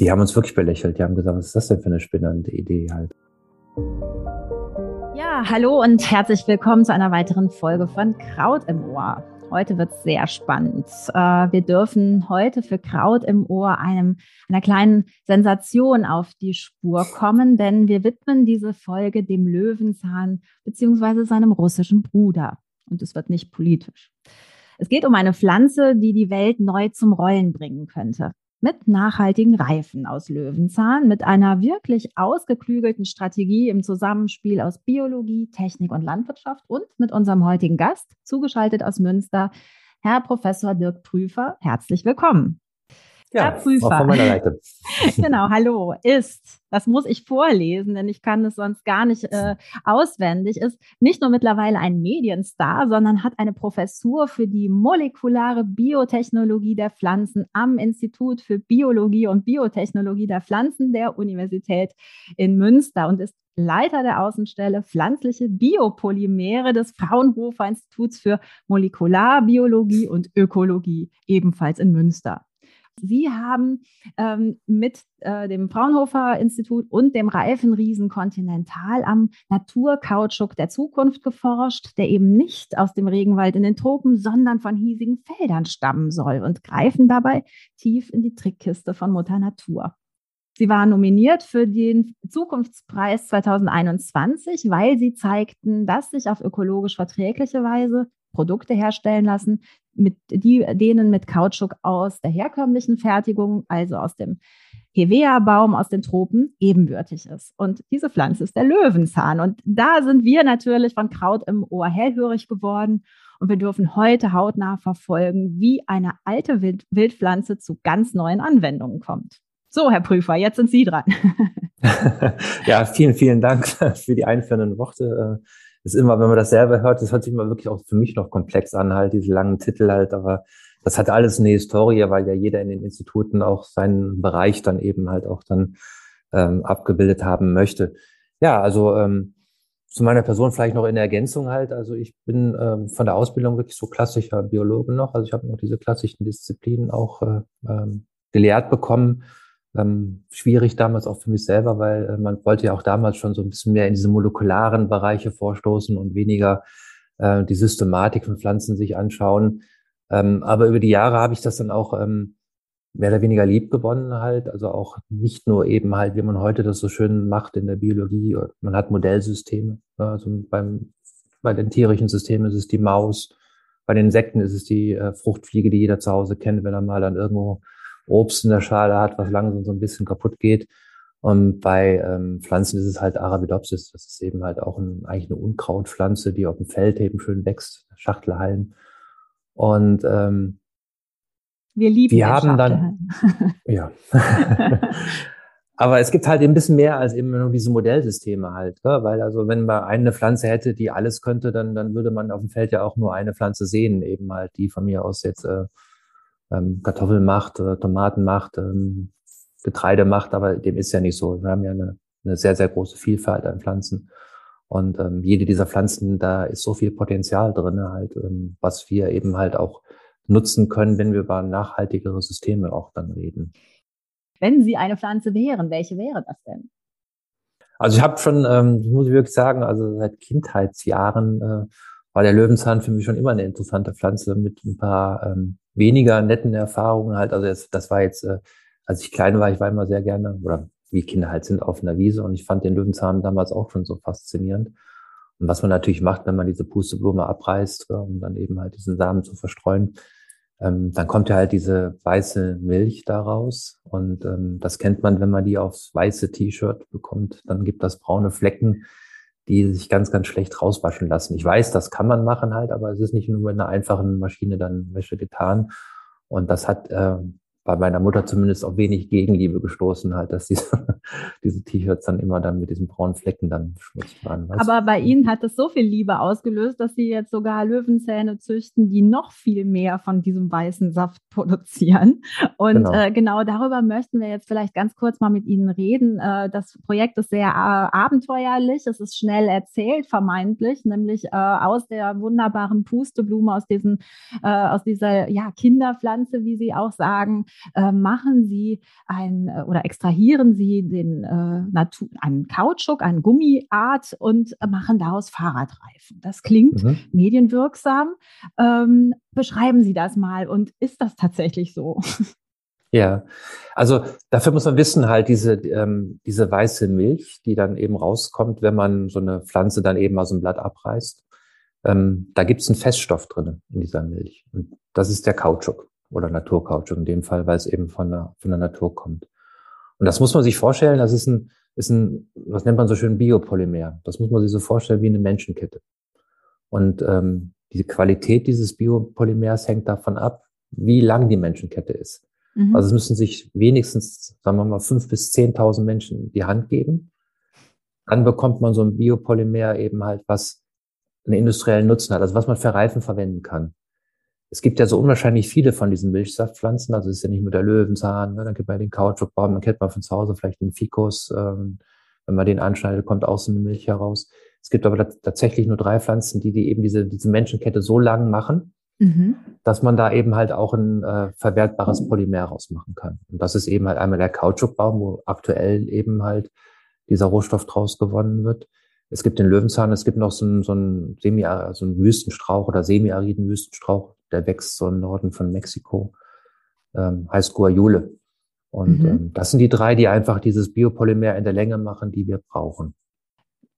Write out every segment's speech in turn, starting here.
die haben uns wirklich belächelt. Die haben gesagt, was ist das denn für eine spinnende Idee halt. Ja, hallo und herzlich willkommen zu einer weiteren Folge von Kraut im Ohr. Heute wird es sehr spannend. Äh, wir dürfen heute für Kraut im Ohr einem, einer kleinen Sensation auf die Spur kommen, denn wir widmen diese Folge dem Löwenzahn bzw. seinem russischen Bruder. Und es wird nicht politisch. Es geht um eine Pflanze, die die Welt neu zum Rollen bringen könnte mit nachhaltigen Reifen aus Löwenzahn, mit einer wirklich ausgeklügelten Strategie im Zusammenspiel aus Biologie, Technik und Landwirtschaft und mit unserem heutigen Gast, zugeschaltet aus Münster, Herr Professor Dirk Prüfer. Herzlich willkommen. Ja, Herr Prüfer. Von meiner Seite. genau, hallo, ist, das muss ich vorlesen, denn ich kann es sonst gar nicht äh, auswendig, ist nicht nur mittlerweile ein Medienstar, sondern hat eine Professur für die molekulare Biotechnologie der Pflanzen am Institut für Biologie und Biotechnologie der Pflanzen der Universität in Münster und ist Leiter der Außenstelle Pflanzliche Biopolymere des Fraunhofer Instituts für Molekularbiologie und Ökologie, ebenfalls in Münster. Sie haben ähm, mit äh, dem Fraunhofer Institut und dem Reifenriesen Continental am Naturkautschuk der Zukunft geforscht, der eben nicht aus dem Regenwald in den Tropen, sondern von hiesigen Feldern stammen soll und greifen dabei tief in die Trickkiste von Mutter Natur. Sie waren nominiert für den Zukunftspreis 2021, weil sie zeigten, dass sich auf ökologisch verträgliche Weise Produkte herstellen lassen, mit die, denen mit Kautschuk aus der herkömmlichen Fertigung, also aus dem Hevea-Baum aus den Tropen, ebenbürtig ist. Und diese Pflanze ist der Löwenzahn. Und da sind wir natürlich von Kraut im Ohr hellhörig geworden. Und wir dürfen heute hautnah verfolgen, wie eine alte Wild Wildpflanze zu ganz neuen Anwendungen kommt. So, Herr Prüfer, jetzt sind Sie dran. ja, vielen, vielen Dank für die einführenden Worte. Ist immer, wenn man das selber hört, das hört sich immer wirklich auch für mich noch komplex an, halt, diese langen Titel halt, aber das hat alles eine Historie, weil ja jeder in den Instituten auch seinen Bereich dann eben halt auch dann ähm, abgebildet haben möchte. Ja, also ähm, zu meiner Person vielleicht noch in Ergänzung halt. Also ich bin ähm, von der Ausbildung wirklich so klassischer Biologe noch. Also ich habe noch diese klassischen Disziplinen auch äh, ähm, gelehrt bekommen ähm, schwierig damals auch für mich selber, weil äh, man wollte ja auch damals schon so ein bisschen mehr in diese molekularen Bereiche vorstoßen und weniger äh, die Systematik von Pflanzen sich anschauen. Ähm, aber über die Jahre habe ich das dann auch ähm, mehr oder weniger lieb gewonnen halt. Also auch nicht nur eben halt, wie man heute das so schön macht in der Biologie. Man hat Modellsysteme. Ne? also beim, bei den tierischen Systemen ist es die Maus. Bei den Insekten ist es die äh, Fruchtfliege, die jeder zu Hause kennt, wenn er mal dann irgendwo Obst in der Schale hat, was langsam so ein bisschen kaputt geht. Und bei ähm, Pflanzen ist es halt Arabidopsis. Das ist eben halt auch ein, eigentlich eine Unkrautpflanze, die auf dem Feld eben schön wächst, Schachtelhalm. Und ähm, wir lieben wir haben dann ja. Aber es gibt halt ein bisschen mehr als eben nur diese Modellsysteme halt, ne? weil also wenn man eine Pflanze hätte, die alles könnte, dann dann würde man auf dem Feld ja auch nur eine Pflanze sehen, eben halt die von mir aus jetzt äh, ähm, Kartoffeln macht, äh, Tomaten macht, ähm, Getreide macht, aber dem ist ja nicht so. Wir haben ja eine, eine sehr, sehr große Vielfalt an Pflanzen. Und ähm, jede dieser Pflanzen, da ist so viel Potenzial drin, halt, ähm, was wir eben halt auch nutzen können, wenn wir über nachhaltigere Systeme auch dann reden. Wenn Sie eine Pflanze wären, welche wäre das denn? Also ich habe schon, ähm, muss ich wirklich sagen, also seit Kindheitsjahren äh, war der Löwenzahn für mich schon immer eine interessante Pflanze mit ein paar ähm, weniger netten Erfahrungen halt. Also das, das war jetzt, äh, als ich klein war, ich war immer sehr gerne, oder wie Kinder halt sind, auf einer Wiese und ich fand den Löwenzahn damals auch schon so faszinierend. Und was man natürlich macht, wenn man diese Pusteblume abreißt, äh, um dann eben halt diesen Samen zu verstreuen, ähm, dann kommt ja halt diese weiße Milch daraus. Und ähm, das kennt man, wenn man die aufs weiße T-Shirt bekommt, dann gibt das braune Flecken die sich ganz, ganz schlecht rauswaschen lassen. Ich weiß, das kann man machen halt, aber es ist nicht nur mit einer einfachen Maschine dann Wäsche getan. Und das hat äh, bei meiner Mutter zumindest auch wenig Gegenliebe gestoßen halt, dass diese, diese T-Shirts dann immer dann mit diesen braunen Flecken dann beschmutzt waren. Aber bei Ihnen hat es so viel Liebe ausgelöst, dass Sie jetzt sogar Löwenzähne züchten, die noch viel mehr von diesem weißen Saft produzieren. Und genau, äh, genau darüber möchten wir jetzt vielleicht ganz kurz mal mit Ihnen reden. Äh, das Projekt ist sehr äh, abenteuerlich, es ist schnell erzählt, vermeintlich, nämlich äh, aus der wunderbaren Pusteblume, aus, diesen, äh, aus dieser ja, Kinderpflanze, wie Sie auch sagen, äh, machen sie ein äh, oder extrahieren sie den äh, Natur, einen Kautschuk, eine Gummiart und machen daraus Fahrradreifen. Das klingt mhm. medienwirksam. Ähm, beschreiben Sie das mal und ist das tatsächlich so? Ja, also dafür muss man wissen, halt diese, ähm, diese weiße Milch, die dann eben rauskommt, wenn man so eine Pflanze dann eben aus dem Blatt abreißt, ähm, da gibt es einen Feststoff drin in dieser Milch. Und das ist der Kautschuk oder Naturkautschuk in dem Fall, weil es eben von der, von der Natur kommt. Und das muss man sich vorstellen, das ist ein, ist ein, was nennt man so schön, Biopolymer. Das muss man sich so vorstellen wie eine Menschenkette. Und ähm, die Qualität dieses Biopolymers hängt davon ab, wie lang die Menschenkette ist. Mhm. Also es müssen sich wenigstens, sagen wir mal, fünf bis zehntausend Menschen die Hand geben. Dann bekommt man so ein Biopolymer eben halt, was einen industriellen Nutzen hat, also was man für Reifen verwenden kann. Es gibt ja so unwahrscheinlich viele von diesen Milchsaftpflanzen, also es ist ja nicht nur der Löwenzahn, ne? dann gibt man den Kautschukbaum, man kennt man von zu Hause vielleicht den Fikus, ähm, wenn man den anschneidet, kommt so eine Milch heraus. Es gibt aber tatsächlich nur drei Pflanzen, die, die eben diese, diese Menschenkette so lang machen, mhm. dass man da eben halt auch ein äh, verwertbares Polymer rausmachen kann. Und das ist eben halt einmal der Kautschukbaum, wo aktuell eben halt dieser Rohstoff draus gewonnen wird. Es gibt den Löwenzahn, es gibt noch so einen, so einen, Semi, so einen Wüstenstrauch oder semi-ariden Wüstenstrauch, der wächst so im Norden von Mexiko, ähm, heißt Guayule. Und mhm. ähm, das sind die drei, die einfach dieses Biopolymer in der Länge machen, die wir brauchen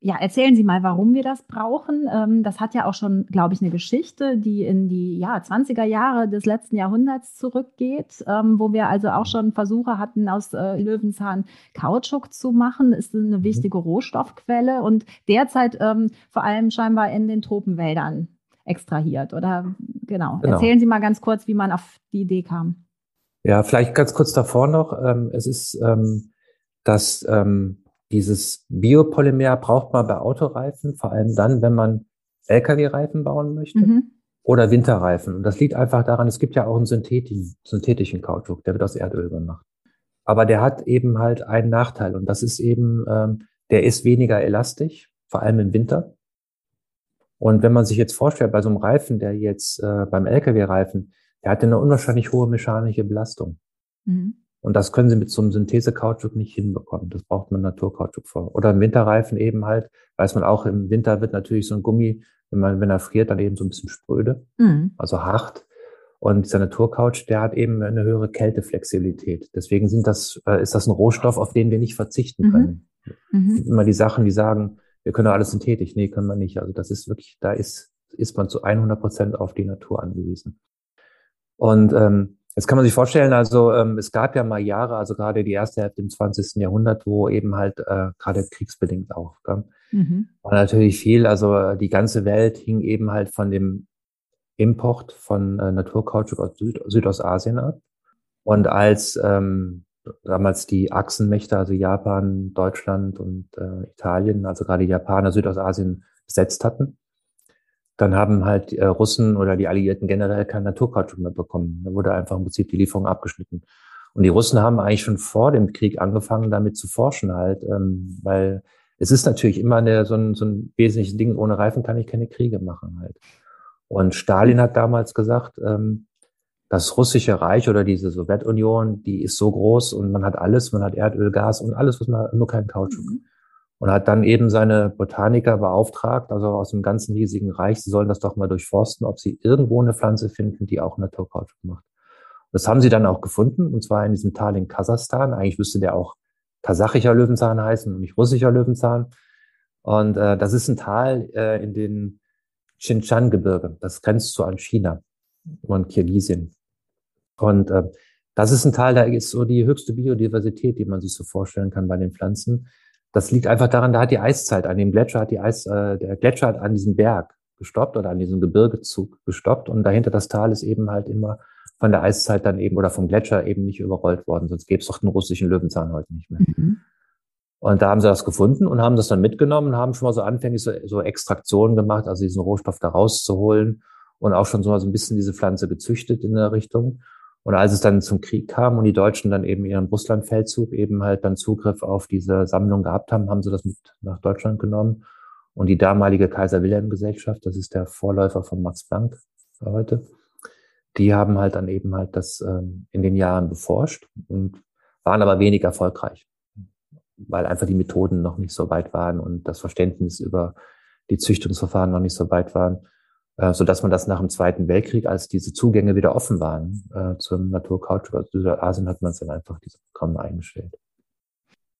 ja, erzählen Sie mal, warum wir das brauchen. Ähm, das hat ja auch schon, glaube ich, eine Geschichte, die in die ja, 20er Jahre des letzten Jahrhunderts zurückgeht, ähm, wo wir also auch schon Versuche hatten, aus äh, Löwenzahn Kautschuk zu machen. Ist eine mhm. wichtige Rohstoffquelle und derzeit ähm, vor allem scheinbar in den Tropenwäldern extrahiert. Oder genau. genau. Erzählen Sie mal ganz kurz, wie man auf die Idee kam. Ja, vielleicht ganz kurz davor noch. es ist, dass dieses Biopolymer braucht man bei Autoreifen, vor allem dann, wenn man Lkw-Reifen bauen möchte mhm. oder Winterreifen. Und das liegt einfach daran, es gibt ja auch einen synthetischen, synthetischen Kautschuk, der wird aus Erdöl gemacht. Aber der hat eben halt einen Nachteil und das ist eben, ähm, der ist weniger elastisch, vor allem im Winter. Und wenn man sich jetzt vorstellt, bei so einem Reifen, der jetzt äh, beim Lkw-Reifen, der hat eine unwahrscheinlich hohe mechanische Belastung. Mhm. Und das können Sie mit so einem Synthese-Kautschuk nicht hinbekommen. Das braucht man Naturkautschuk vor. Oder im Winterreifen eben halt, weiß man auch, im Winter wird natürlich so ein Gummi, wenn man, wenn er friert, dann eben so ein bisschen spröde, mhm. also hart. Und dieser Naturkautsch, der hat eben eine höhere Kälteflexibilität. Deswegen sind das, äh, ist das ein Rohstoff, auf den wir nicht verzichten mhm. können. Mhm. Immer die Sachen, die sagen, wir können alles synthetisch. Nee, können wir nicht. Also das ist wirklich, da ist, ist man zu 100 Prozent auf die Natur angewiesen. Und ähm, Jetzt kann man sich vorstellen, also ähm, es gab ja mal Jahre, also gerade die erste Hälfte im 20. Jahrhundert, wo eben halt äh, gerade kriegsbedingt auch, gell? Mhm. war natürlich viel, also äh, die ganze Welt hing eben halt von dem Import von äh, Naturkautschuk aus Süd Südostasien ab. Und als ähm, damals die Achsenmächte, also Japan, Deutschland und äh, Italien, also gerade Japaner Südostasien besetzt hatten, dann haben halt äh, Russen oder die Alliierten generell kein Naturkautschuk mehr bekommen. Da wurde einfach im Prinzip die Lieferung abgeschnitten. Und die Russen haben eigentlich schon vor dem Krieg angefangen, damit zu forschen halt, ähm, weil es ist natürlich immer eine, so, ein, so ein wesentliches Ding, ohne Reifen kann ich keine Kriege machen halt. Und Stalin hat damals gesagt, ähm, das russische Reich oder diese Sowjetunion, die ist so groß und man hat alles, man hat Erdöl, Gas und alles, was man nur keinen Kautschuk. Mhm und hat dann eben seine Botaniker beauftragt, also aus dem ganzen riesigen Reich, sie sollen das doch mal durchforsten, ob sie irgendwo eine Pflanze finden, die auch Naturkautschuk macht. Das haben sie dann auch gefunden, und zwar in diesem Tal in Kasachstan. Eigentlich müsste der auch kasachischer Löwenzahn heißen und nicht russischer Löwenzahn. Und äh, das ist ein Tal äh, in den Xinjiang-Gebirge. Das grenzt so an China und Kirgisien. Und äh, das ist ein Tal, da ist so die höchste Biodiversität, die man sich so vorstellen kann bei den Pflanzen. Das liegt einfach daran, da hat die Eiszeit an dem Gletscher, hat die Eis, äh, der Gletscher hat an diesem Berg gestoppt oder an diesem Gebirgezug gestoppt und dahinter das Tal ist eben halt immer von der Eiszeit dann eben oder vom Gletscher eben nicht überrollt worden, sonst gäbe es doch den russischen Löwenzahn heute nicht mehr. Mhm. Und da haben sie das gefunden und haben das dann mitgenommen und haben schon mal so anfänglich so, so Extraktionen gemacht, also diesen Rohstoff da rauszuholen und auch schon so mal so ein bisschen diese Pflanze gezüchtet in der Richtung. Und als es dann zum Krieg kam und die Deutschen dann eben ihren Russlandfeldzug eben halt dann Zugriff auf diese Sammlung gehabt haben, haben sie das mit nach Deutschland genommen. Und die damalige Kaiser Wilhelm Gesellschaft, das ist der Vorläufer von Max Planck heute, die haben halt dann eben halt das ähm, in den Jahren beforscht und waren aber wenig erfolgreich, weil einfach die Methoden noch nicht so weit waren und das Verständnis über die Züchtungsverfahren noch nicht so weit waren, so dass man das nach dem Zweiten Weltkrieg, als diese Zugänge wieder offen waren äh, zum Naturkautschuk, also Südasien, hat man es dann einfach diese Programme eingestellt.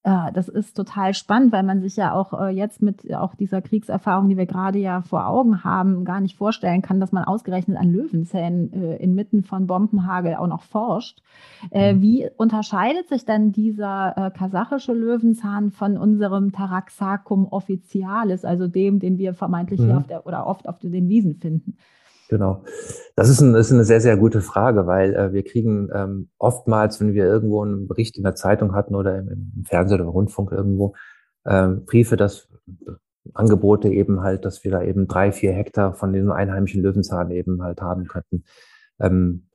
Äh, das ist total spannend, weil man sich ja auch äh, jetzt mit auch dieser Kriegserfahrung, die wir gerade ja vor Augen haben, gar nicht vorstellen kann, dass man ausgerechnet an Löwenzähnen äh, inmitten von Bombenhagel auch noch forscht. Mhm. Wie unterscheidet sich denn dieser kasachische Löwenzahn von unserem Taraxacum officialis, also dem, den wir vermeintlich mhm. hier auf der, oder oft auf den Wiesen finden? Genau. Das ist, ein, das ist eine sehr, sehr gute Frage, weil äh, wir kriegen ähm, oftmals, wenn wir irgendwo einen Bericht in der Zeitung hatten oder im, im Fernsehen oder Rundfunk irgendwo, ähm, Briefe, dass Angebote eben halt, dass wir da eben drei, vier Hektar von diesem einheimischen Löwenzahn eben halt haben könnten. Ähm,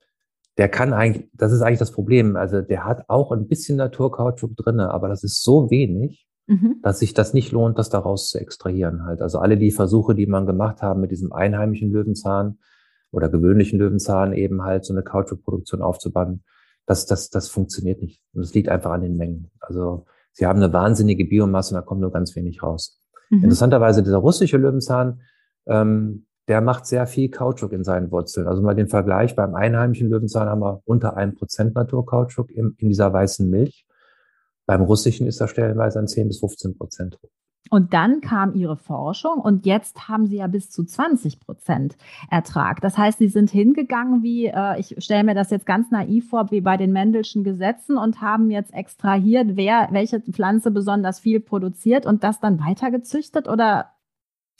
der kann eigentlich, das ist eigentlich das Problem. Also der hat auch ein bisschen Naturkautschuk drinne, aber das ist so wenig, mhm. dass sich das nicht lohnt, das daraus zu extrahieren halt. Also alle die Versuche, die man gemacht haben mit diesem einheimischen Löwenzahn oder gewöhnlichen Löwenzahn eben halt so eine Kautschukproduktion aufzubauen, das, das, das funktioniert nicht. Und es liegt einfach an den Mengen. Also sie haben eine wahnsinnige Biomasse und da kommt nur ganz wenig raus. Mhm. Interessanterweise dieser russische Löwenzahn, ähm, der macht sehr viel Kautschuk in seinen Wurzeln. Also mal den Vergleich, beim einheimischen Löwenzahn haben wir unter einem Prozent Naturkautschuk in, in dieser weißen Milch. Beim russischen ist er stellenweise an 10 bis 15 Prozent Und dann kam Ihre Forschung und jetzt haben Sie ja bis zu 20 Prozent Ertrag. Das heißt, Sie sind hingegangen, wie äh, ich stelle mir das jetzt ganz naiv vor, wie bei den Mendelschen Gesetzen und haben jetzt extrahiert, wer welche Pflanze besonders viel produziert und das dann weitergezüchtet oder?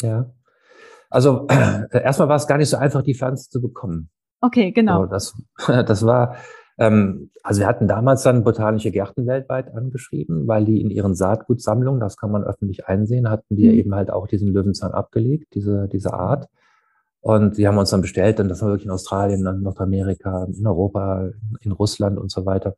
Ja. Also äh, erstmal war es gar nicht so einfach, die Pflanze zu bekommen. Okay, genau. Also das, das war ähm, also wir hatten damals dann botanische Gärten weltweit angeschrieben, weil die in ihren Saatgutsammlungen, das kann man öffentlich einsehen, hatten die mhm. eben halt auch diesen Löwenzahn abgelegt, diese, diese Art. Und die haben uns dann bestellt, und das war wirklich in Australien, in Nordamerika, in Europa, in Russland und so weiter.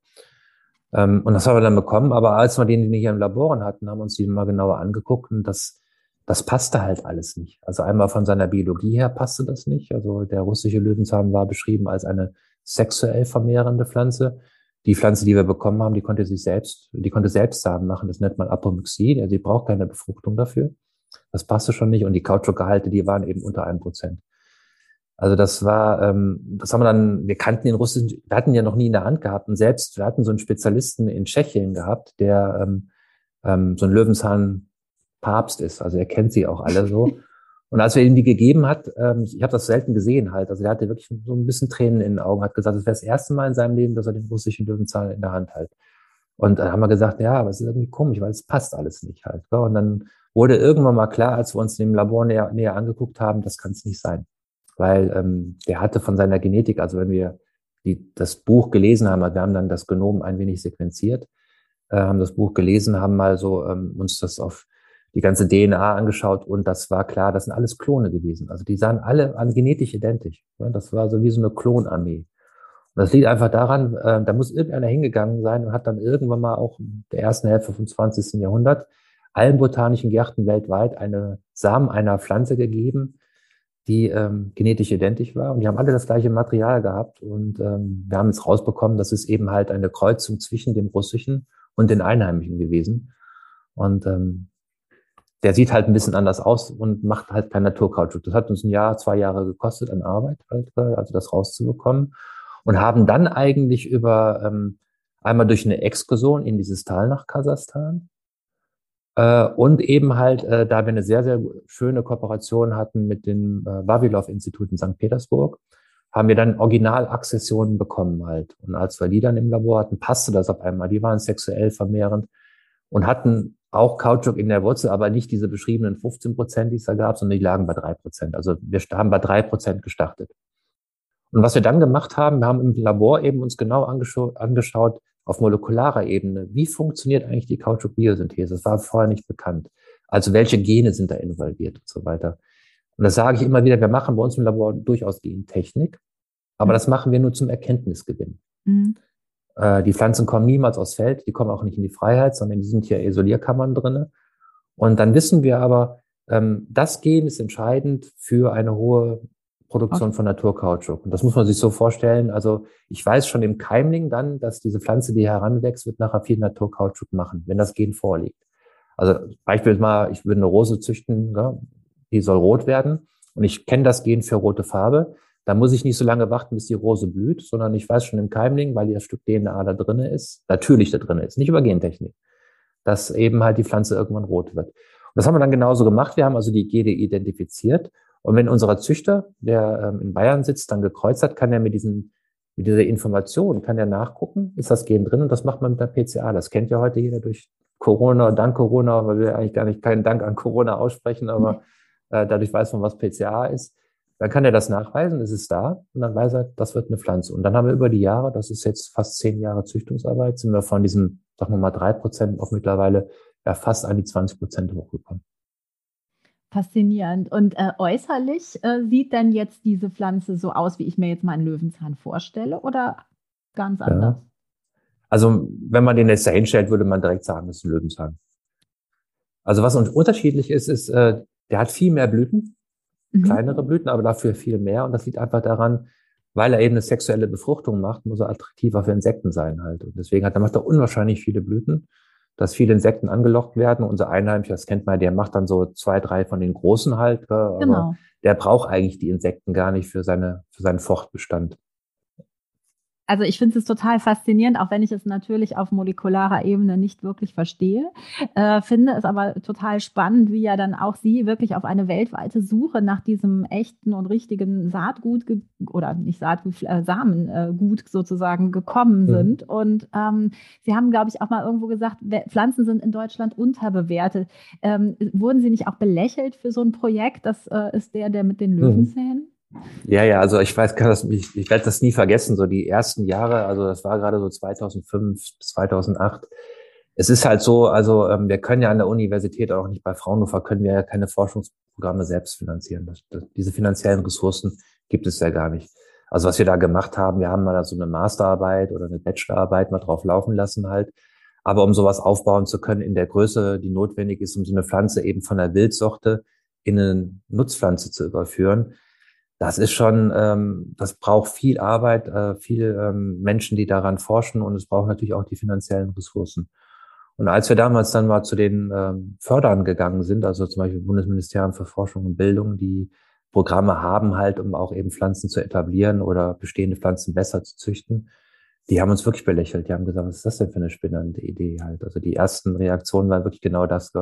Ähm, und das haben wir dann bekommen. Aber als wir den, hier im Laboren hatten, haben wir uns die mal genauer angeguckt und das, das passte halt alles nicht. Also einmal von seiner Biologie her passte das nicht. Also der russische Löwenzahn war beschrieben als eine sexuell vermehrende Pflanze. Die Pflanze, die wir bekommen haben, die konnte sich selbst, die konnte selbst Samen machen. Das nennt man Apomyxie. Also die braucht keine Befruchtung dafür. Das passte schon nicht. Und die Kautschukgehalte, die waren eben unter einem Prozent. Also das war, ähm, das haben wir dann, wir kannten den russischen, wir hatten ja noch nie in der Hand gehabt. Und selbst, wir hatten so einen Spezialisten in Tschechien gehabt, der ähm, ähm, so ein Löwenzahn Papst ist. Also er kennt sie auch alle so. Und als er ihm die gegeben hat, ähm, ich habe das selten gesehen halt, also er hatte wirklich so ein bisschen Tränen in den Augen, hat gesagt, das wäre das erste Mal in seinem Leben, dass er den russischen Löwenzahn in der Hand hält. Und dann haben wir gesagt, ja, aber es ist irgendwie komisch, weil es passt alles nicht halt. Gell? Und dann wurde irgendwann mal klar, als wir uns im Labor näher, näher angeguckt haben, das kann es nicht sein. Weil ähm, der hatte von seiner Genetik, also wenn wir die, das Buch gelesen haben, wir haben dann das Genom ein wenig sequenziert, äh, haben das Buch gelesen, haben mal so ähm, uns das auf die ganze DNA angeschaut und das war klar, das sind alles Klone gewesen. Also die sahen alle an genetisch identisch. Das war so wie so eine Klonarmee. Und das liegt einfach daran, äh, da muss irgendeiner hingegangen sein und hat dann irgendwann mal auch in der ersten Hälfte vom 20. Jahrhundert allen botanischen Gärten weltweit eine Samen einer Pflanze gegeben, die ähm, genetisch identisch war. Und die haben alle das gleiche Material gehabt. Und ähm, wir haben jetzt rausbekommen, das ist eben halt eine Kreuzung zwischen dem russischen und den Einheimischen gewesen. Und ähm, der sieht halt ein bisschen anders aus und macht halt kein Naturkautschuk. Das hat uns ein Jahr, zwei Jahre gekostet an Arbeit, halt, also das rauszubekommen. Und haben dann eigentlich über ähm, einmal durch eine Exkursion in dieses Tal nach Kasachstan äh, und eben halt, äh, da wir eine sehr, sehr schöne Kooperation hatten mit dem äh, Vavilov-Institut in St. Petersburg, haben wir dann Originalaccessionen bekommen halt. Und als wir die dann im Labor hatten, passte das auf einmal. Die waren sexuell vermehrend und hatten auch Kautschuk in der Wurzel, aber nicht diese beschriebenen 15 Prozent, die es da gab, sondern die lagen bei drei Prozent. Also wir haben bei drei Prozent gestartet. Und was wir dann gemacht haben, wir haben im Labor eben uns genau angeschaut, angeschaut auf molekularer Ebene, wie funktioniert eigentlich die Kautschuk-Biosynthese? Das war vorher nicht bekannt. Also welche Gene sind da involviert und so weiter. Und das sage ich immer wieder, wir machen bei uns im Labor durchaus Gentechnik, aber mhm. das machen wir nur zum Erkenntnisgewinn. Mhm. Äh, die Pflanzen kommen niemals aus Feld, die kommen auch nicht in die Freiheit, sondern die sind hier Isolierkammern drinne. Und dann wissen wir aber, ähm, das Gen ist entscheidend für eine hohe Produktion okay. von Naturkautschuk. Und das muss man sich so vorstellen. Also ich weiß schon im Keimling dann, dass diese Pflanze, die heranwächst, wird nachher viel Naturkautschuk machen, wenn das Gen vorliegt. Also beispielsweise mal, ich würde eine Rose züchten, ja, die soll rot werden und ich kenne das Gen für rote Farbe. Da muss ich nicht so lange warten, bis die Rose blüht, sondern ich weiß schon im Keimling, weil ihr Stück DNA da drinne ist, natürlich da drinne ist, nicht über Gentechnik, dass eben halt die Pflanze irgendwann rot wird. Und das haben wir dann genauso gemacht. Wir haben also die Gene identifiziert. Und wenn unser Züchter, der ähm, in Bayern sitzt, dann gekreuzt hat, kann er mit diesen mit dieser Information kann er nachgucken, ist das Gen drin und das macht man mit der PCA. Das kennt ja heute jeder durch Corona, dank Corona, weil wir eigentlich gar nicht keinen Dank an Corona aussprechen, aber äh, dadurch weiß man, was PCA ist. Dann kann er das nachweisen, es ist da und dann weiß er, das wird eine Pflanze. Und dann haben wir über die Jahre, das ist jetzt fast zehn Jahre Züchtungsarbeit, sind wir von diesem, sagen wir mal, drei Prozent auf mittlerweile ja, fast an die 20 Prozent hochgekommen. Faszinierend. Und äh, äußerlich äh, sieht denn jetzt diese Pflanze so aus, wie ich mir jetzt mal einen Löwenzahn vorstelle oder ganz anders? Ja. Also wenn man den jetzt da hinstellt, würde man direkt sagen, das ist ein Löwenzahn. Also was unterschiedlich ist, ist, äh, der hat viel mehr Blüten, mhm. kleinere Blüten, aber dafür viel mehr. Und das liegt einfach daran, weil er eben eine sexuelle Befruchtung macht, muss er attraktiver für Insekten sein halt. Und deswegen hat er macht er unwahrscheinlich viele Blüten, dass viele Insekten angelockt werden. Unser Einheimischer, das kennt man, der macht dann so zwei, drei von den großen halt. Genau. der braucht eigentlich die Insekten gar nicht für seine, für seinen Fortbestand also ich finde es total faszinierend, auch wenn ich es natürlich auf molekularer Ebene nicht wirklich verstehe, äh, finde es aber total spannend, wie ja dann auch Sie wirklich auf eine weltweite Suche nach diesem echten und richtigen Saatgut oder nicht Saatgut, äh, Samengut äh, sozusagen gekommen mhm. sind. Und ähm, Sie haben, glaube ich, auch mal irgendwo gesagt, Pflanzen sind in Deutschland unterbewertet. Ähm, wurden Sie nicht auch belächelt für so ein Projekt? Das äh, ist der, der mit den Löwenzähnen? Mhm. Ja, ja, also ich weiß, kann das, ich, ich werde das nie vergessen, so die ersten Jahre, also das war gerade so 2005 bis 2008. Es ist halt so, also ähm, wir können ja an der Universität, auch nicht bei Fraunhofer, können wir ja keine Forschungsprogramme selbst finanzieren. Das, das, diese finanziellen Ressourcen gibt es ja gar nicht. Also was wir da gemacht haben, wir haben mal so eine Masterarbeit oder eine Bachelorarbeit mal drauf laufen lassen halt. Aber um sowas aufbauen zu können in der Größe, die notwendig ist, um so eine Pflanze eben von der Wildsorte in eine Nutzpflanze zu überführen, das ist schon, ähm, das braucht viel Arbeit, äh, viel ähm, Menschen, die daran forschen und es braucht natürlich auch die finanziellen Ressourcen. Und als wir damals dann mal zu den ähm, Fördern gegangen sind, also zum Beispiel Bundesministerium für Forschung und Bildung, die Programme haben halt, um auch eben Pflanzen zu etablieren oder bestehende Pflanzen besser zu züchten, die haben uns wirklich belächelt. Die haben gesagt, was ist das denn für eine spinnende Idee halt? Also die ersten Reaktionen waren wirklich genau das,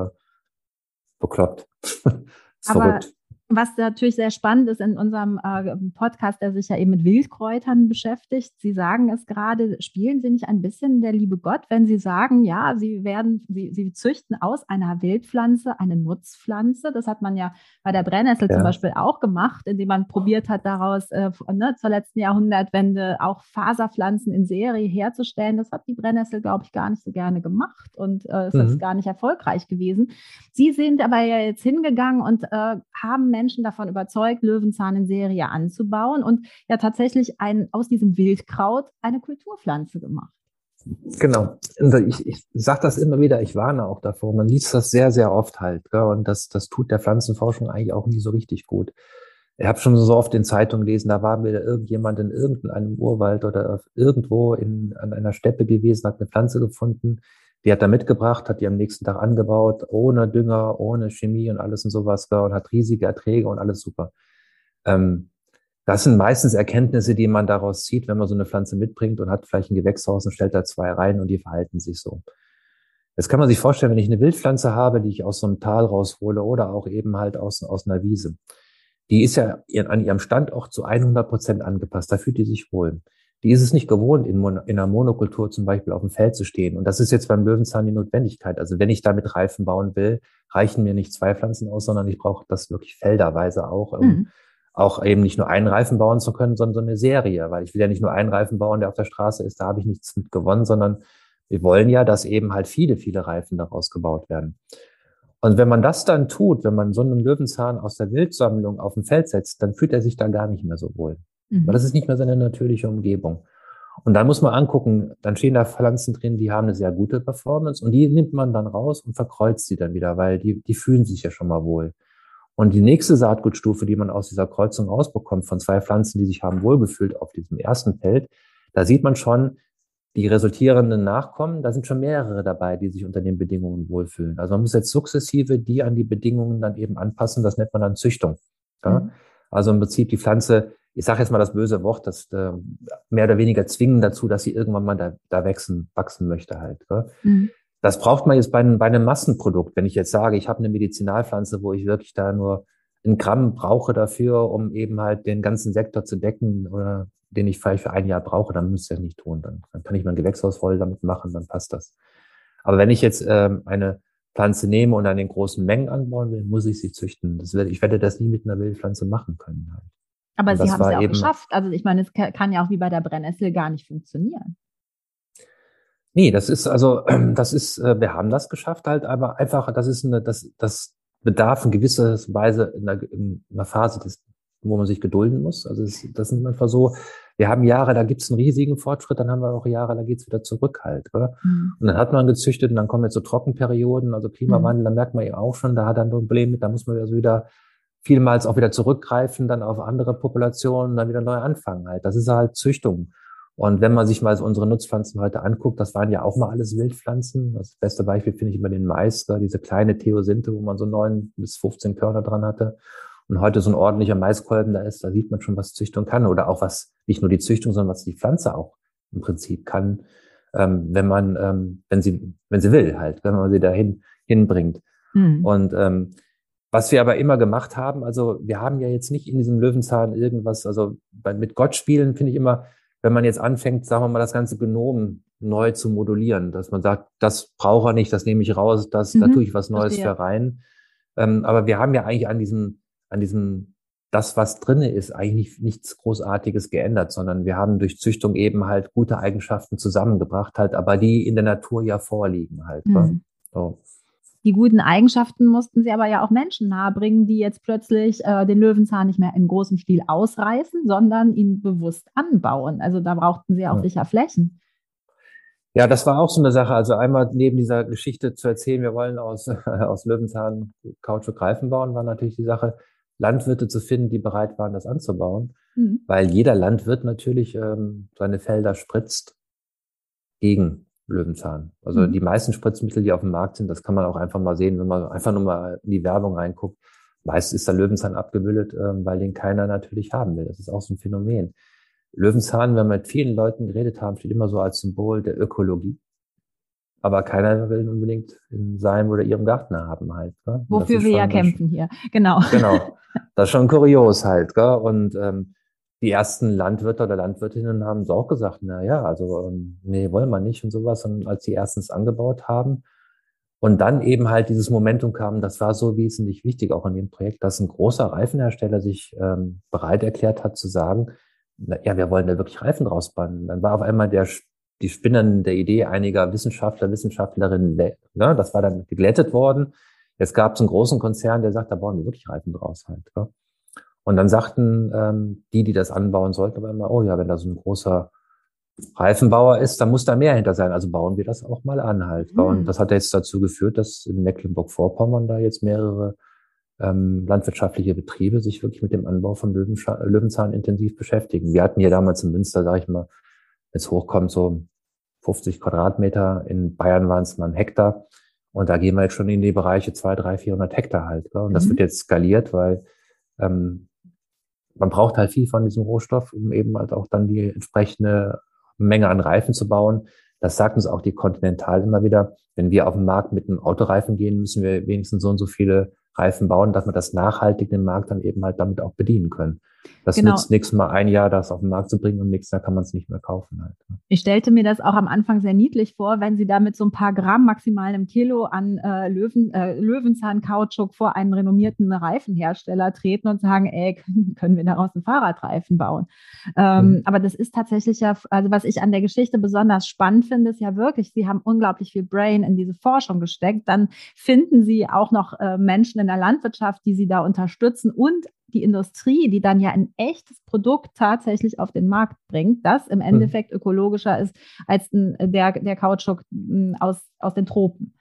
bekloppt. ist Aber verrückt was natürlich sehr spannend ist in unserem äh, Podcast, der sich ja eben mit Wildkräutern beschäftigt. Sie sagen es gerade, spielen Sie nicht ein bisschen der liebe Gott, wenn Sie sagen, ja, Sie werden, Sie, Sie züchten aus einer Wildpflanze eine Nutzpflanze. Das hat man ja bei der Brennnessel ja. zum Beispiel auch gemacht, indem man probiert hat, daraus äh, ne, zur letzten Jahrhundertwende auch Faserpflanzen in Serie herzustellen. Das hat die Brennnessel, glaube ich, gar nicht so gerne gemacht und äh, ist mhm. gar nicht erfolgreich gewesen. Sie sind aber ja jetzt hingegangen und äh, haben Menschen davon überzeugt, Löwenzahn in Serie anzubauen und ja tatsächlich ein, aus diesem Wildkraut eine Kulturpflanze gemacht. Genau. Ich, ich sage das immer wieder, ich warne auch davor. Man liest das sehr, sehr oft halt. Gell? Und das, das tut der Pflanzenforschung eigentlich auch nie so richtig gut. Ich habe schon so oft in Zeitungen gelesen, da war wieder irgendjemand in irgendeinem Urwald oder irgendwo in, an einer Steppe gewesen, hat eine Pflanze gefunden, die hat er mitgebracht, hat die am nächsten Tag angebaut, ohne Dünger, ohne Chemie und alles und sowas und hat riesige Erträge und alles super. Ähm, das sind meistens Erkenntnisse, die man daraus zieht, wenn man so eine Pflanze mitbringt und hat vielleicht ein Gewächshaus und stellt da zwei rein und die verhalten sich so. Jetzt kann man sich vorstellen, wenn ich eine Wildpflanze habe, die ich aus so einem Tal raushole oder auch eben halt aus, aus einer Wiese, die ist ja an ihrem Standort zu 100 Prozent angepasst. Da fühlt die sich wohl die ist es nicht gewohnt, in, Mon in einer Monokultur zum Beispiel auf dem Feld zu stehen. Und das ist jetzt beim Löwenzahn die Notwendigkeit. Also wenn ich damit Reifen bauen will, reichen mir nicht zwei Pflanzen aus, sondern ich brauche das wirklich felderweise auch, um mhm. auch eben nicht nur einen Reifen bauen zu können, sondern so eine Serie. Weil ich will ja nicht nur einen Reifen bauen, der auf der Straße ist, da habe ich nichts mit gewonnen, sondern wir wollen ja, dass eben halt viele, viele Reifen daraus gebaut werden. Und wenn man das dann tut, wenn man so einen Löwenzahn aus der Wildsammlung auf dem Feld setzt, dann fühlt er sich da gar nicht mehr so wohl. Mhm. Weil das ist nicht mehr seine natürliche Umgebung. Und dann muss man angucken, dann stehen da Pflanzen drin, die haben eine sehr gute Performance und die nimmt man dann raus und verkreuzt sie dann wieder, weil die, die fühlen sich ja schon mal wohl. Und die nächste Saatgutstufe, die man aus dieser Kreuzung rausbekommt, von zwei Pflanzen, die sich haben wohlgefühlt auf diesem ersten Feld, da sieht man schon, die resultierenden Nachkommen, da sind schon mehrere dabei, die sich unter den Bedingungen wohlfühlen. Also man muss jetzt sukzessive die an die Bedingungen dann eben anpassen. Das nennt man dann Züchtung. Ja? Mhm. Also im Prinzip die Pflanze, ich sage jetzt mal das böse Wort, das äh, mehr oder weniger zwingen dazu, dass sie irgendwann mal da, da wachsen, wachsen möchte halt. Mhm. Das braucht man jetzt bei einem, bei einem Massenprodukt. Wenn ich jetzt sage, ich habe eine Medizinalpflanze, wo ich wirklich da nur ein Gramm brauche dafür, um eben halt den ganzen Sektor zu decken oder den ich vielleicht für ein Jahr brauche, dann müsste ich das nicht tun. Dann, dann kann ich mein Gewächshaus voll damit machen, dann passt das. Aber wenn ich jetzt ähm, eine Pflanze nehme und an den großen Mengen anbauen will, muss ich sie züchten. Das wird, ich werde das nie mit einer Wildpflanze machen können. Halt. Aber und Sie haben es ja auch geschafft. Also ich meine, es kann ja auch wie bei der Brennnessel gar nicht funktionieren. Nee, das ist also, das ist, äh, wir haben das geschafft halt, aber einfach, das ist eine, das, das bedarf in gewisser Weise in einer, in einer Phase des wo man sich gedulden muss. Also es, das ist einfach so, wir haben Jahre, da gibt es einen riesigen Fortschritt, dann haben wir auch Jahre, da geht es wieder zurück halt. Mhm. Und dann hat man gezüchtet und dann kommen jetzt so Trockenperioden, also Klimawandel, mhm. da merkt man eben auch schon, da hat er ein Problem mit, da muss man also wieder vielmals auch wieder zurückgreifen, dann auf andere Populationen, dann wieder neu anfangen halt. Das ist halt Züchtung. Und wenn man sich mal unsere Nutzpflanzen heute anguckt, das waren ja auch mal alles Wildpflanzen. Das beste Beispiel finde ich immer den Mais, diese kleine Theosinte, wo man so neun bis 15 Körner dran hatte und heute so ein ordentlicher Maiskolben da ist, da sieht man schon, was Züchtung kann oder auch was, nicht nur die Züchtung, sondern was die Pflanze auch im Prinzip kann, ähm, wenn man, ähm, wenn sie, wenn sie will halt, wenn man sie dahin hinbringt. Mhm. Und ähm, was wir aber immer gemacht haben, also wir haben ja jetzt nicht in diesem Löwenzahn irgendwas, also bei, mit Gott spielen finde ich immer, wenn man jetzt anfängt, sagen wir mal, das ganze Genom neu zu modulieren, dass man sagt, das brauche er nicht, das nehme ich raus, das, mhm. da tue ich was Neues Verstehe. für rein. Ähm, aber wir haben ja eigentlich an diesem an diesem, das, was drinne ist, eigentlich nichts Großartiges geändert, sondern wir haben durch Züchtung eben halt gute Eigenschaften zusammengebracht, halt, aber die in der Natur ja vorliegen halt. Mhm. So. Die guten Eigenschaften mussten sie aber ja auch Menschen nahebringen, die jetzt plötzlich äh, den Löwenzahn nicht mehr in großem Stil ausreißen, sondern ihn bewusst anbauen. Also da brauchten sie auch ja. sicher Flächen. Ja, das war auch so eine Sache. Also einmal neben dieser Geschichte zu erzählen, wir wollen aus, aus Löwenzahn Kautschuk Reifen bauen, war natürlich die Sache, Landwirte zu finden, die bereit waren, das anzubauen. Mhm. Weil jeder Landwirt natürlich ähm, seine Felder spritzt gegen Löwenzahn. Also mhm. die meisten Spritzmittel, die auf dem Markt sind, das kann man auch einfach mal sehen, wenn man einfach nur mal in die Werbung reinguckt. Meist ist der Löwenzahn abgebildet, ähm, weil den keiner natürlich haben will. Das ist auch so ein Phänomen. Löwenzahn, wenn wir mit vielen Leuten geredet haben, steht immer so als Symbol der Ökologie aber keiner will unbedingt in seinem oder ihrem Garten haben halt. Gell? Wofür wir ja kämpfen hier, genau. Genau, das ist schon kurios halt. Gell? Und ähm, die ersten Landwirte oder Landwirtinnen haben es auch gesagt, na ja, also ähm, nee, wollen wir nicht und sowas. Und als sie erstens angebaut haben und dann eben halt dieses Momentum kam, das war so wesentlich wichtig auch in dem Projekt, dass ein großer Reifenhersteller sich ähm, bereit erklärt hat zu sagen, na, ja, wir wollen da wirklich Reifen draus bauen. Dann war auf einmal der die Spinnern der Idee einiger Wissenschaftler, Wissenschaftlerinnen, ne, das war dann geglättet worden. Jetzt gab es einen großen Konzern, der sagt, da bauen wir wirklich Reifen draus halt. Ja. Und dann sagten ähm, die, die das anbauen sollten, aber immer, oh ja, wenn da so ein großer Reifenbauer ist, dann muss da mehr hinter sein. Also bauen wir das auch mal an halt. Mhm. Und das hat jetzt dazu geführt, dass in Mecklenburg-Vorpommern da jetzt mehrere ähm, landwirtschaftliche Betriebe sich wirklich mit dem Anbau von Löwenzahn intensiv beschäftigen. Wir hatten hier damals in Münster, sage ich mal, es hochkommt, so 50 Quadratmeter. In Bayern waren es mal ein Hektar. Und da gehen wir jetzt schon in die Bereiche 200, 300, 400 Hektar halt. Gell? Und das mhm. wird jetzt skaliert, weil ähm, man braucht halt viel von diesem Rohstoff, um eben halt auch dann die entsprechende Menge an Reifen zu bauen. Das sagt uns auch die Continental immer wieder. Wenn wir auf den Markt mit einem Autoreifen gehen, müssen wir wenigstens so und so viele Reifen bauen, dass wir das nachhaltig den Markt dann eben halt damit auch bedienen können. Das genau. nützt nichts, mal ein Jahr das auf den Markt zu bringen und nächstes Jahr kann man es nicht mehr kaufen. Halt. Ne? Ich stellte mir das auch am Anfang sehr niedlich vor, wenn Sie da mit so ein paar Gramm, maximal einem Kilo an äh, Löwen, äh, Löwenzahn-Kautschuk vor einen renommierten Reifenhersteller treten und sagen, ey, können wir daraus einen Fahrradreifen bauen? Ähm, mhm. Aber das ist tatsächlich ja, also was ich an der Geschichte besonders spannend finde, ist ja wirklich, Sie haben unglaublich viel Brain in diese Forschung gesteckt. Dann finden Sie auch noch äh, Menschen in der Landwirtschaft, die Sie da unterstützen und die Industrie, die dann ja ein echtes Produkt tatsächlich auf den Markt bringt, das im hm. Endeffekt ökologischer ist als der, der Kautschuk hm, aus, aus den Tropen.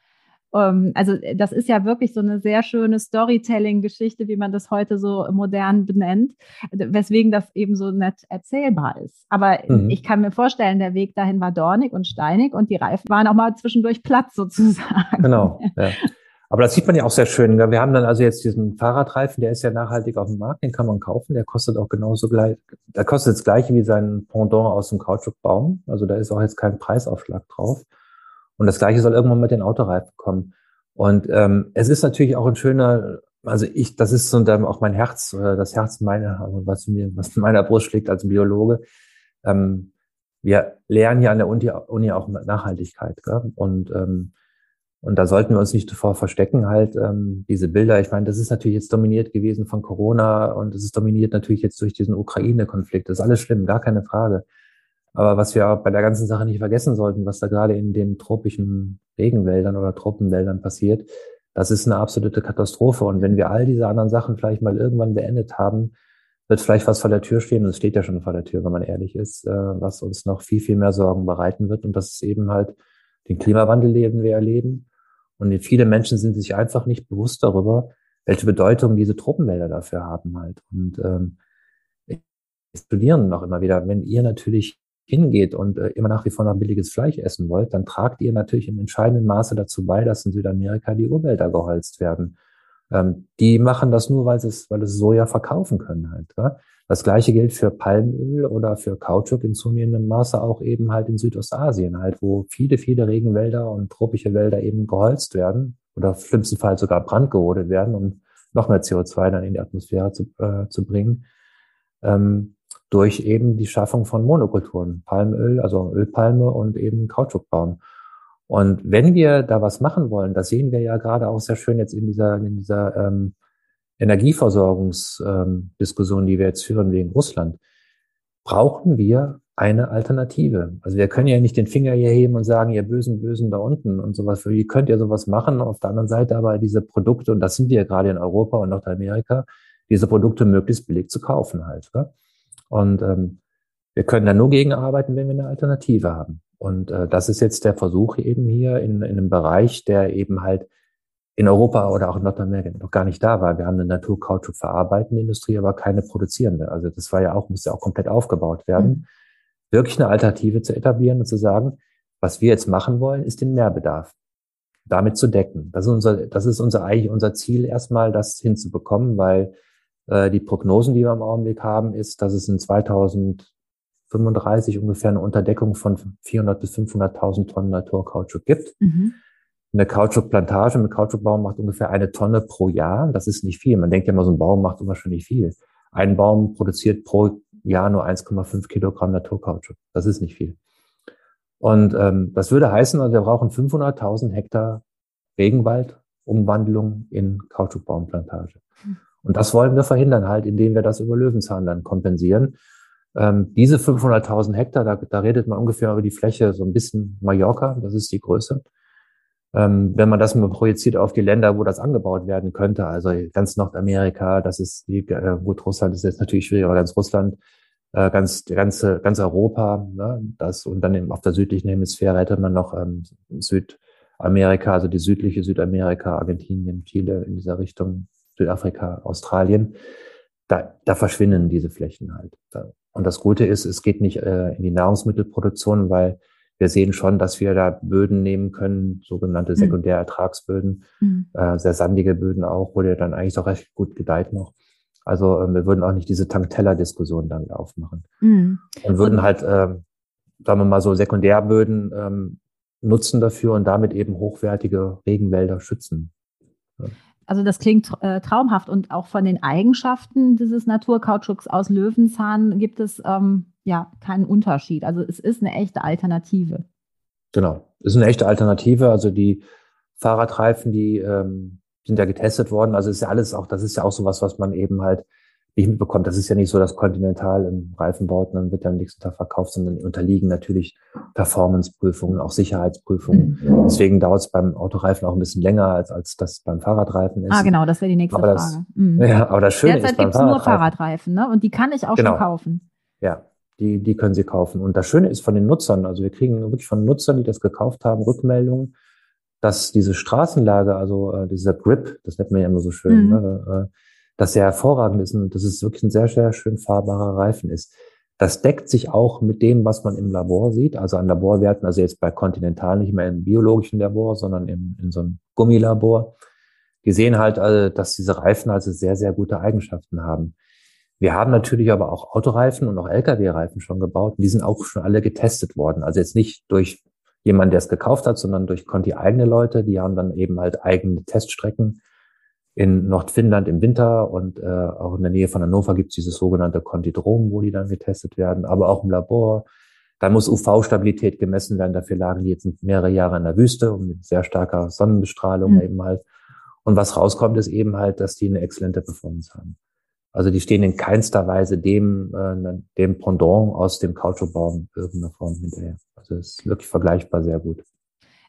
ähm, also das ist ja wirklich so eine sehr schöne Storytelling-Geschichte, wie man das heute so modern benennt, weswegen das eben so nett erzählbar ist. Aber mhm. ich kann mir vorstellen, der Weg dahin war dornig und steinig und die Reifen waren auch mal zwischendurch platt sozusagen. Genau. Ja. Aber das sieht man ja auch sehr schön. Wir haben dann also jetzt diesen Fahrradreifen, der ist ja nachhaltig auf dem Markt, den kann man kaufen. Der kostet auch genauso gleich, der kostet das gleiche wie sein Pendant aus dem Kautschukbaum. Also da ist auch jetzt kein Preisaufschlag drauf. Und das Gleiche soll irgendwann mit den Autoreifen kommen. Und ähm, es ist natürlich auch ein schöner, also ich, das ist so dann auch mein Herz, das Herz meiner, also was mir, was in meiner Brust schlägt als Biologe. Ähm, wir lernen hier an der Uni, Uni auch Nachhaltigkeit. Gell? Und ähm, und da sollten wir uns nicht davor verstecken, halt ähm, diese Bilder. Ich meine, das ist natürlich jetzt dominiert gewesen von Corona und es ist dominiert natürlich jetzt durch diesen Ukraine-Konflikt. Das ist alles schlimm, gar keine Frage. Aber was wir bei der ganzen Sache nicht vergessen sollten, was da gerade in den tropischen Regenwäldern oder Tropenwäldern passiert, das ist eine absolute Katastrophe. Und wenn wir all diese anderen Sachen vielleicht mal irgendwann beendet haben, wird vielleicht was vor der Tür stehen, und es steht ja schon vor der Tür, wenn man ehrlich ist, äh, was uns noch viel, viel mehr Sorgen bereiten wird. Und das ist eben halt den Klimawandel, den wir erleben. Und viele Menschen sind sich einfach nicht bewusst darüber, welche Bedeutung diese Tropenwälder dafür haben halt. Und ähm, studieren noch immer wieder, wenn ihr natürlich hingeht und äh, immer nach wie vor noch billiges Fleisch essen wollt, dann tragt ihr natürlich im entscheidenden Maße dazu bei, dass in Südamerika die Urwälder geholzt werden. Ähm, die machen das nur, weil sie es, weil es Soja verkaufen können halt. Ja? Das gleiche gilt für Palmöl oder für Kautschuk in zunehmendem Maße auch eben halt in Südostasien halt, wo viele, viele Regenwälder und tropische Wälder eben geholzt werden oder schlimmsten Fall sogar brandgerodet werden, um noch mehr CO2 dann in die Atmosphäre zu, äh, zu bringen. Ähm, durch eben die Schaffung von Monokulturen, Palmöl, also Ölpalme und eben Kautschukbaum. Und wenn wir da was machen wollen, das sehen wir ja gerade auch sehr schön jetzt in dieser, in dieser ähm, Energieversorgungsdiskussion, ähm, die wir jetzt führen wegen Russland, brauchen wir eine Alternative. Also wir können ja nicht den Finger hier heben und sagen, ihr Bösen, Bösen da unten und sowas. Wie könnt ihr sowas machen? Auf der anderen Seite aber diese Produkte, und das sind wir gerade in Europa und Nordamerika, diese Produkte möglichst billig zu kaufen halt. Ja? Und ähm, wir können da nur gegenarbeiten, wenn wir eine Alternative haben. Und äh, das ist jetzt der Versuch eben hier in, in einem Bereich, der eben halt in Europa oder auch in Nordamerika noch gar nicht da war. Wir haben eine Naturkautschuk verarbeitende Industrie, aber keine produzierende. Also das war ja auch, musste ja auch komplett aufgebaut werden. Mhm. Wirklich eine Alternative zu etablieren und zu sagen, was wir jetzt machen wollen, ist den Mehrbedarf damit zu decken. Das ist unser, das ist unser eigentlich unser Ziel erstmal, das hinzubekommen, weil äh, die Prognosen, die wir im Augenblick haben, ist, dass es in 2035 ungefähr eine Unterdeckung von 400 bis 500.000 Tonnen Naturkautschuk gibt. Mhm. Eine Kautschukplantage mit Kautschukbaum macht ungefähr eine Tonne pro Jahr. Das ist nicht viel. Man denkt ja immer, so ein Baum macht unwahrscheinlich viel. Ein Baum produziert pro Jahr nur 1,5 Kilogramm Naturkautschuk. Das ist nicht viel. Und ähm, das würde heißen, also wir brauchen 500.000 Hektar Regenwaldumwandlung in Kautschukbaumplantage. Und das wollen wir verhindern halt, indem wir das über Löwenzahn dann kompensieren. Ähm, diese 500.000 Hektar, da, da redet man ungefähr über die Fläche so ein bisschen Mallorca, das ist die Größe. Ähm, wenn man das mal projiziert auf die Länder, wo das angebaut werden könnte, also ganz Nordamerika, das ist die, äh, gut, Russland ist jetzt natürlich schwierig, aber ganz Russland, äh, ganz, ganze, ganz Europa, ne, das, und dann eben auf der südlichen Hemisphäre hätte man noch ähm, Südamerika, also die südliche Südamerika, Argentinien, Chile in dieser Richtung, Südafrika, Australien, da, da verschwinden diese Flächen halt. Und das Gute ist, es geht nicht äh, in die Nahrungsmittelproduktion, weil wir sehen schon, dass wir da Böden nehmen können, sogenannte mhm. Sekundärertragsböden, mhm. äh, sehr sandige Böden auch, wo der dann eigentlich doch recht gut gedeiht noch. Also äh, wir würden auch nicht diese Tankteller-Diskussion dann aufmachen. Mhm. Und würden halt, äh, sagen wir mal so, Sekundärböden ähm, nutzen dafür und damit eben hochwertige Regenwälder schützen. Ja. Also das klingt äh, traumhaft und auch von den Eigenschaften dieses Naturkautschuks aus Löwenzahn gibt es ähm, ja keinen Unterschied. Also es ist eine echte Alternative. Genau, es ist eine echte Alternative. Also die Fahrradreifen, die ähm, sind ja getestet worden. Also ist ja alles auch, das ist ja auch sowas, was man eben halt nicht mitbekommt. Das ist ja nicht so, dass Continental im Reifen baut und dann wird er am nächsten Tag verkauft, sondern unterliegen natürlich Performance-Prüfungen, auch Sicherheitsprüfungen. Mhm. Deswegen dauert es beim Autoreifen auch ein bisschen länger, als, als das beim Fahrradreifen ist. Ah, genau, das wäre die nächste aber Frage. Das, mhm. Ja, aber das Schöne Derzeit ist beim gibt's nur Fahrradreifen, ne? Und die kann ich auch genau. schon kaufen. Ja, die, die können Sie kaufen. Und das Schöne ist von den Nutzern, also wir kriegen wirklich von Nutzern, die das gekauft haben, Rückmeldungen, dass diese Straßenlage, also äh, dieser Grip, das nennt man ja immer so schön, mhm. ne, äh, dass sehr hervorragend ist und dass es wirklich ein sehr, sehr schön fahrbarer Reifen ist. Das deckt sich auch mit dem, was man im Labor sieht, also an Laborwerten, also jetzt bei Continental nicht mehr im biologischen Labor, sondern im, in so einem Gummilabor. Die sehen halt, also, dass diese Reifen also sehr, sehr gute Eigenschaften haben. Wir haben natürlich aber auch Autoreifen und auch Lkw-Reifen schon gebaut. Die sind auch schon alle getestet worden. Also jetzt nicht durch jemanden, der es gekauft hat, sondern durch Conti eigene Leute. Die haben dann eben halt eigene Teststrecken in Nordfinnland im Winter und äh, auch in der Nähe von Hannover gibt es dieses sogenannte Contidrom, wo die dann getestet werden, aber auch im Labor. Da muss UV-Stabilität gemessen werden. Dafür lagen die jetzt mehrere Jahre in der Wüste und mit sehr starker Sonnenbestrahlung mhm. eben halt. Und was rauskommt, ist eben halt, dass die eine exzellente Performance haben. Also die stehen in keinster Weise dem, äh, dem Pendant aus dem Kautschukbau in irgendeiner Form hinterher. Also es ist wirklich vergleichbar sehr gut.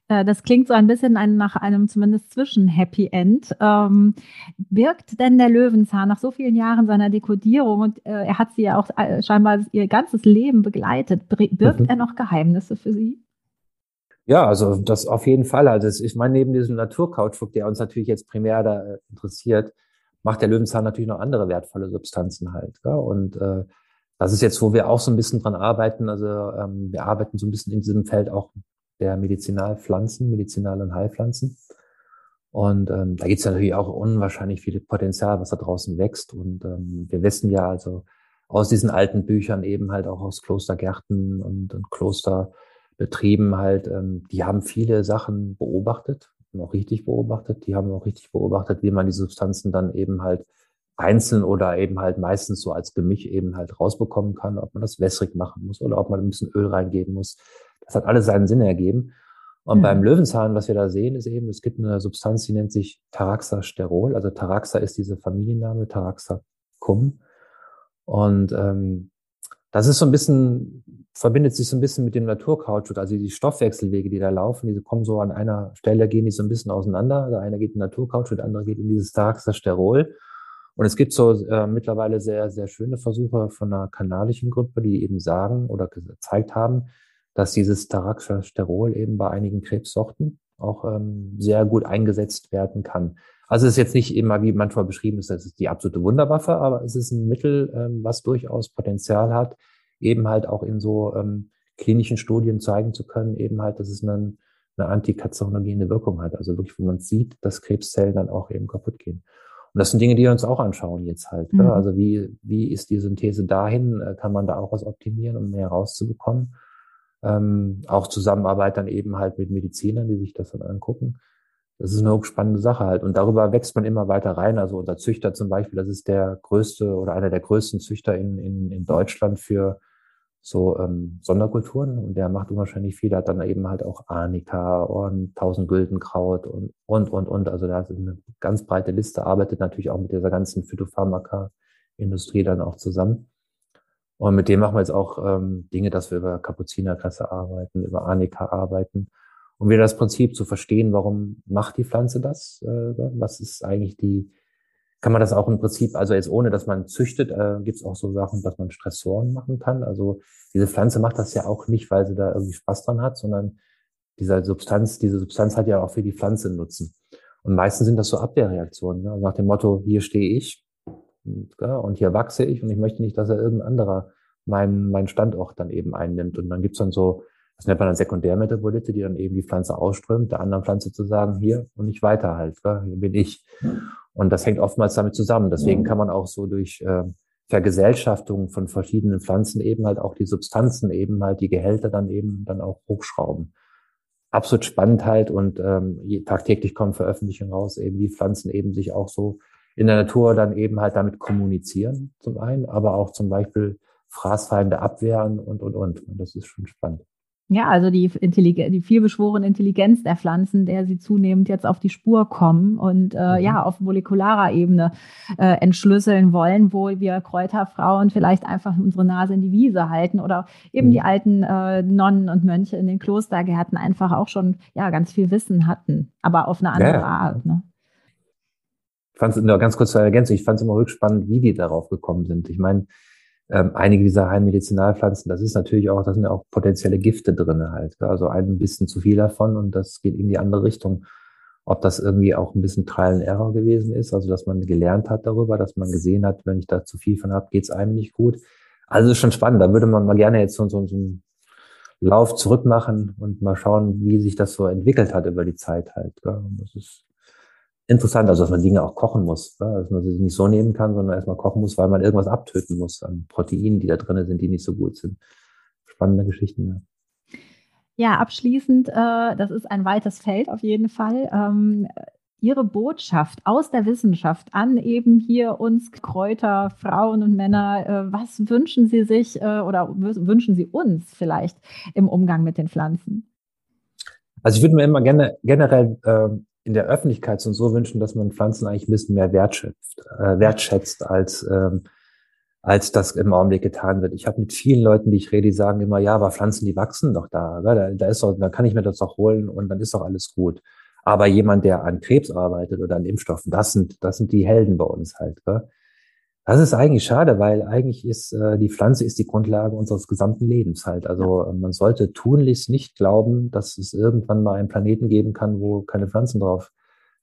Äh, das klingt so ein bisschen nach einem zumindest Zwischen-Happy End. Ähm, birgt denn der Löwenzahn nach so vielen Jahren seiner Dekodierung und äh, er hat sie ja auch äh, scheinbar ihr ganzes Leben begleitet, birgt mhm. er noch Geheimnisse für Sie? Ja, also das auf jeden Fall. Also ich meine, neben diesem Naturkautschuk, der uns natürlich jetzt primär da äh, interessiert, macht der Löwenzahn natürlich noch andere wertvolle Substanzen halt. Ja? Und äh, das ist jetzt, wo wir auch so ein bisschen dran arbeiten. Also ähm, wir arbeiten so ein bisschen in diesem Feld auch der Medizinalpflanzen, Medizinal- und Heilpflanzen. Und ähm, da gibt es natürlich auch unwahrscheinlich viel Potenzial, was da draußen wächst. Und ähm, wir wissen ja also aus diesen alten Büchern eben halt auch aus Klostergärten und, und Klosterbetrieben halt, ähm, die haben viele Sachen beobachtet auch richtig beobachtet. Die haben auch richtig beobachtet, wie man die Substanzen dann eben halt einzeln oder eben halt meistens so als Gemisch eben halt rausbekommen kann, ob man das wässrig machen muss oder ob man ein bisschen Öl reingeben muss. Das hat alles seinen Sinn ergeben. Und mhm. beim Löwenzahn, was wir da sehen, ist eben, es gibt eine Substanz, die nennt sich Taraxasterol. Also Taraxa ist diese Familienname, Taraxa cum. Und ähm, das ist so ein bisschen, verbindet sich so ein bisschen mit dem Naturkautschuk. Also die Stoffwechselwege, die da laufen, die kommen so an einer Stelle, gehen die so ein bisschen auseinander. Der eine geht in Naturkautschuk, der andere geht in dieses Taraxasterol. Und es gibt so äh, mittlerweile sehr, sehr schöne Versuche von einer kanadischen Gruppe, die eben sagen oder gezeigt haben, dass dieses Taraxasterol eben bei einigen Krebssorten auch ähm, sehr gut eingesetzt werden kann. Also es ist jetzt nicht immer, wie manchmal beschrieben ist, das ist die absolute Wunderwaffe, aber es ist ein Mittel, ähm, was durchaus Potenzial hat, eben halt auch in so ähm, klinischen Studien zeigen zu können, eben halt, dass es eine, eine antikarzinogene Wirkung hat. Also wirklich, wo man sieht, dass Krebszellen dann auch eben kaputt gehen. Und das sind Dinge, die wir uns auch anschauen jetzt halt. Mhm. Also wie, wie ist die Synthese dahin? Äh, kann man da auch was optimieren, um mehr rauszubekommen? Ähm, auch Zusammenarbeit dann eben halt mit Medizinern, die sich das dann angucken. Das ist eine hochspannende Sache halt. Und darüber wächst man immer weiter rein. Also unser Züchter zum Beispiel, das ist der größte oder einer der größten Züchter in, in, in Deutschland für so ähm, Sonderkulturen. Und der macht unwahrscheinlich viel. Der hat dann eben halt auch Arnika und Tausendgüldenkraut und, und, und, und. Also da ist eine ganz breite Liste, arbeitet natürlich auch mit dieser ganzen Phytopharmaka-Industrie dann auch zusammen. Und mit dem machen wir jetzt auch ähm, Dinge, dass wir über Kapuzinerklasse arbeiten, über Arnika arbeiten. Und wieder das Prinzip zu verstehen, warum macht die Pflanze das? Äh, was ist eigentlich die, kann man das auch im Prinzip, also jetzt ohne, dass man züchtet, äh, gibt es auch so Sachen, dass man Stressoren machen kann. Also diese Pflanze macht das ja auch nicht, weil sie da irgendwie Spaß dran hat, sondern diese Substanz, diese Substanz hat ja auch für die Pflanze Nutzen. Und meistens sind das so Abwehrreaktionen, ne? nach dem Motto, hier stehe ich, und hier wachse ich und ich möchte nicht, dass er irgendein anderer meinen, meinen Standort dann eben einnimmt. Und dann gibt's dann so, das nennt man dann Sekundärmetabolite, die dann eben die Pflanze ausströmt, der anderen Pflanze zu sagen, hier und nicht weiter halt, hier bin ich. Und das hängt oftmals damit zusammen. Deswegen kann man auch so durch äh, Vergesellschaftung von verschiedenen Pflanzen eben halt auch die Substanzen eben halt, die Gehälter dann eben dann auch hochschrauben. Absolut spannend halt und ähm, tagtäglich kommen Veröffentlichungen raus, eben wie Pflanzen eben sich auch so in der Natur dann eben halt damit kommunizieren, zum einen, aber auch zum Beispiel Fraßfeinde abwehren und, und, und. Und das ist schon spannend. Ja, also die, Intelligen die vielbeschworene Intelligenz der Pflanzen, der sie zunehmend jetzt auf die Spur kommen und äh, mhm. ja auf molekularer Ebene äh, entschlüsseln wollen, wo wir Kräuterfrauen vielleicht einfach unsere Nase in die Wiese halten oder eben mhm. die alten äh, Nonnen und Mönche in den Klostergärten einfach auch schon ja ganz viel Wissen hatten, aber auf eine andere ja. Art. Ne? fand es nur ganz kurz zur Ergänzung, ich fand es immer rückspannend, wie die darauf gekommen sind. Ich meine, ähm, einige dieser Heilmedizinalpflanzen, das ist natürlich auch, da sind ja auch potenzielle Gifte drin halt. Also ein bisschen zu viel davon und das geht in die andere Richtung. Ob das irgendwie auch ein bisschen Trial and Error gewesen ist, also dass man gelernt hat darüber, dass man gesehen hat, wenn ich da zu viel von habe, geht's einem nicht gut. Also ist schon spannend. Da würde man mal gerne jetzt so, so, so einen Lauf zurück machen und mal schauen, wie sich das so entwickelt hat über die Zeit halt. Das ist interessant, also dass man Dinge auch kochen muss, ja. dass man sie nicht so nehmen kann, sondern erstmal kochen muss, weil man irgendwas abtöten muss an Proteinen, die da drin sind, die nicht so gut sind. Spannende Geschichten, ja. Ja, abschließend, äh, das ist ein weites Feld auf jeden Fall. Ähm, Ihre Botschaft aus der Wissenschaft an eben hier uns Kräuter, Frauen und Männer, äh, was wünschen Sie sich äh, oder wünschen Sie uns vielleicht im Umgang mit den Pflanzen? Also ich würde mir immer gerne generell äh, in der Öffentlichkeit so wünschen, dass man Pflanzen eigentlich ein bisschen mehr wertschätzt, äh, wertschätzt als ähm, als das im Augenblick getan wird. Ich habe mit vielen Leuten, die ich rede, die sagen immer, ja, aber Pflanzen, die wachsen doch da. Da, da ist doch, da kann ich mir das doch holen und dann ist doch alles gut. Aber jemand, der an Krebs arbeitet oder an Impfstoffen, das sind, das sind die Helden bei uns halt. Gell? Das ist eigentlich schade, weil eigentlich ist äh, die Pflanze ist die Grundlage unseres gesamten Lebens halt. Also ja. man sollte tunlichst nicht glauben, dass es irgendwann mal einen Planeten geben kann, wo keine Pflanzen drauf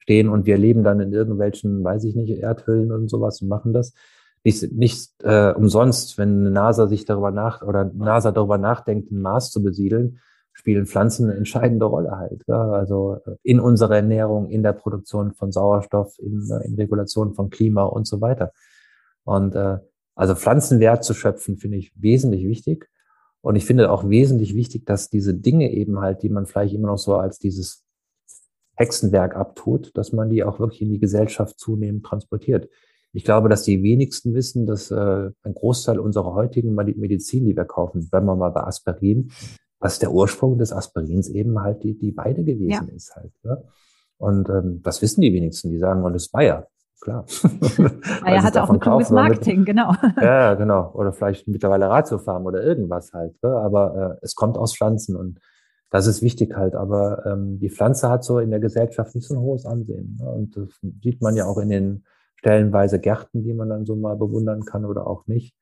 stehen und wir leben dann in irgendwelchen, weiß ich nicht, Erdhüllen und sowas und machen das. Nicht, nicht äh, umsonst, wenn NASA sich darüber nach oder NASA darüber nachdenkt, einen Mars zu besiedeln, spielen Pflanzen eine entscheidende Rolle halt. Ja? Also äh, in unserer Ernährung, in der Produktion von Sauerstoff, in, äh, in Regulation von Klima und so weiter. Und äh, also Pflanzenwert zu schöpfen, finde ich wesentlich wichtig. Und ich finde auch wesentlich wichtig, dass diese Dinge eben halt, die man vielleicht immer noch so als dieses Hexenwerk abtut, dass man die auch wirklich in die Gesellschaft zunehmend transportiert. Ich glaube, dass die wenigsten wissen, dass äh, ein Großteil unserer heutigen Medizin, die wir kaufen, wenn man mal bei Aspirin, was der Ursprung des Aspirins eben halt die, die Weide gewesen ja. ist halt. Ja? Und ähm, das wissen die wenigsten, die sagen, und es ist Bayer. Klar. Bayer hat auch ein kluges Marketing, mit, genau. Ja, genau. Oder vielleicht mittlerweile Ratiofarm oder irgendwas halt. Ja? Aber äh, es kommt aus Pflanzen und das ist wichtig halt. Aber ähm, die Pflanze hat so in der Gesellschaft nicht so ein hohes Ansehen. Ne? Und das sieht man ja auch in den stellenweise Gärten, die man dann so mal bewundern kann oder auch nicht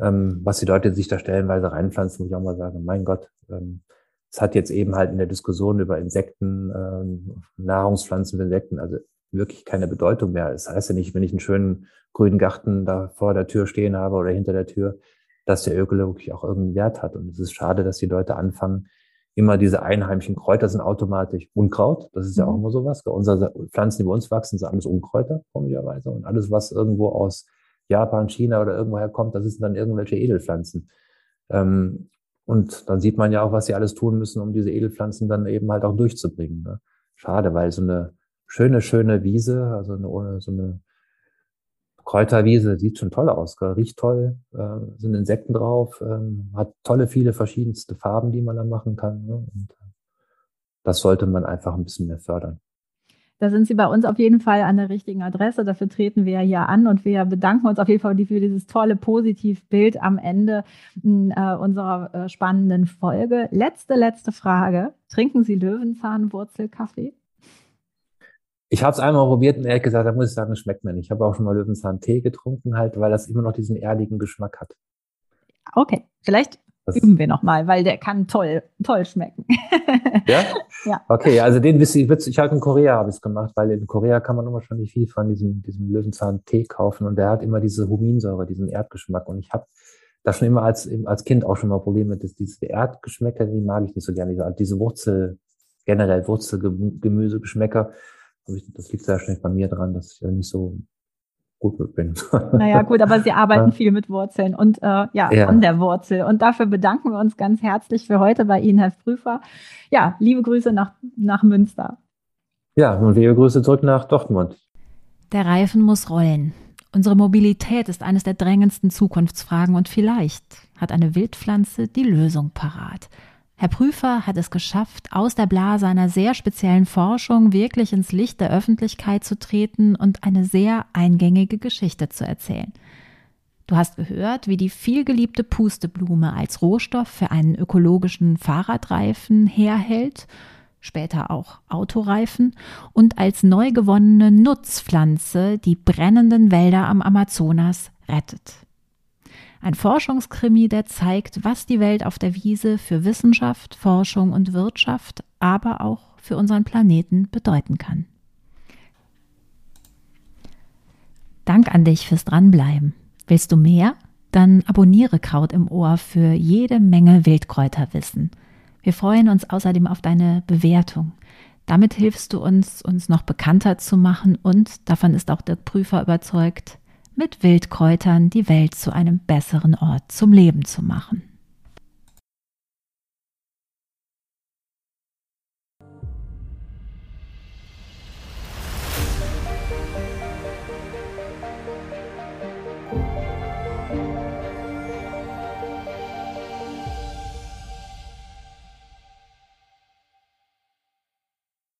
ähm, was die Leute sich da stellenweise reinpflanzen, muss ich auch mal sagen, mein Gott, ähm, es hat jetzt eben halt in der Diskussion über Insekten, ähm, Nahrungspflanzen für Insekten, also wirklich keine Bedeutung mehr. Das heißt ja nicht, wenn ich einen schönen grünen Garten da vor der Tür stehen habe oder hinter der Tür, dass der ökologisch auch irgendeinen Wert hat. Und es ist schade, dass die Leute anfangen, immer diese einheimischen Kräuter sind automatisch Unkraut. Das ist ja auch mhm. immer sowas. Unsere Pflanzen, die bei uns wachsen, sind alles Unkräuter, komischerweise. Und alles, was irgendwo aus Japan, China oder irgendwoher kommt, das sind dann irgendwelche Edelpflanzen. Ähm, und dann sieht man ja auch, was sie alles tun müssen, um diese Edelpflanzen dann eben halt auch durchzubringen. Ne? Schade, weil so eine schöne, schöne Wiese, also eine, so eine Kräuterwiese, sieht schon toll aus, gell? riecht toll, äh, sind Insekten drauf, ähm, hat tolle, viele verschiedenste Farben, die man dann machen kann. Ne? Und äh, das sollte man einfach ein bisschen mehr fördern. Da sind Sie bei uns auf jeden Fall an der richtigen Adresse. Dafür treten wir hier an und wir bedanken uns auf jeden Fall für dieses tolle Positivbild am Ende hm, äh, unserer äh, spannenden Folge. Letzte, letzte Frage. Trinken Sie Löwenzahnwurzelkaffee? Ich habe es einmal probiert und ehrlich gesagt, da muss ich sagen, es schmeckt mir nicht. Ich habe auch schon mal Löwenzahn-Tee getrunken, halt, weil das immer noch diesen erdigen Geschmack hat. Okay, vielleicht das üben wir nochmal, weil der kann toll, toll schmecken. ja? ja. Okay, also den wisse ich, ich halt in Korea habe ich es gemacht, weil in Korea kann man immer schon nicht viel von diesem, diesem Löwenzahn-Tee kaufen und der hat immer diese Huminsäure, diesen Erdgeschmack und ich habe da schon immer als, als Kind auch schon mal Probleme mit, dass diese Erdgeschmäcker, die mag ich nicht so gerne, diese, diese Wurzel, generell Wurzelgemüsegeschmäcker, das liegt sehr schnell bei mir dran, dass ich ja nicht so gut mit bin. Naja, gut, aber Sie arbeiten viel mit Wurzeln und äh, ja, ja, an der Wurzel. Und dafür bedanken wir uns ganz herzlich für heute bei Ihnen, Herr Prüfer. Ja, liebe Grüße nach, nach Münster. Ja, und liebe Grüße zurück nach Dortmund. Der Reifen muss rollen. Unsere Mobilität ist eines der drängendsten Zukunftsfragen und vielleicht hat eine Wildpflanze die Lösung parat. Herr Prüfer hat es geschafft, aus der Blase einer sehr speziellen Forschung wirklich ins Licht der Öffentlichkeit zu treten und eine sehr eingängige Geschichte zu erzählen. Du hast gehört, wie die vielgeliebte Pusteblume als Rohstoff für einen ökologischen Fahrradreifen herhält, später auch Autoreifen, und als neu gewonnene Nutzpflanze die brennenden Wälder am Amazonas rettet. Ein Forschungskrimi, der zeigt, was die Welt auf der Wiese für Wissenschaft, Forschung und Wirtschaft, aber auch für unseren Planeten bedeuten kann. Dank an dich fürs Dranbleiben. Willst du mehr? Dann abonniere Kraut im Ohr für jede Menge Wildkräuterwissen. Wir freuen uns außerdem auf deine Bewertung. Damit hilfst du uns, uns noch bekannter zu machen und, davon ist auch der Prüfer überzeugt, mit Wildkräutern die Welt zu einem besseren Ort zum Leben zu machen.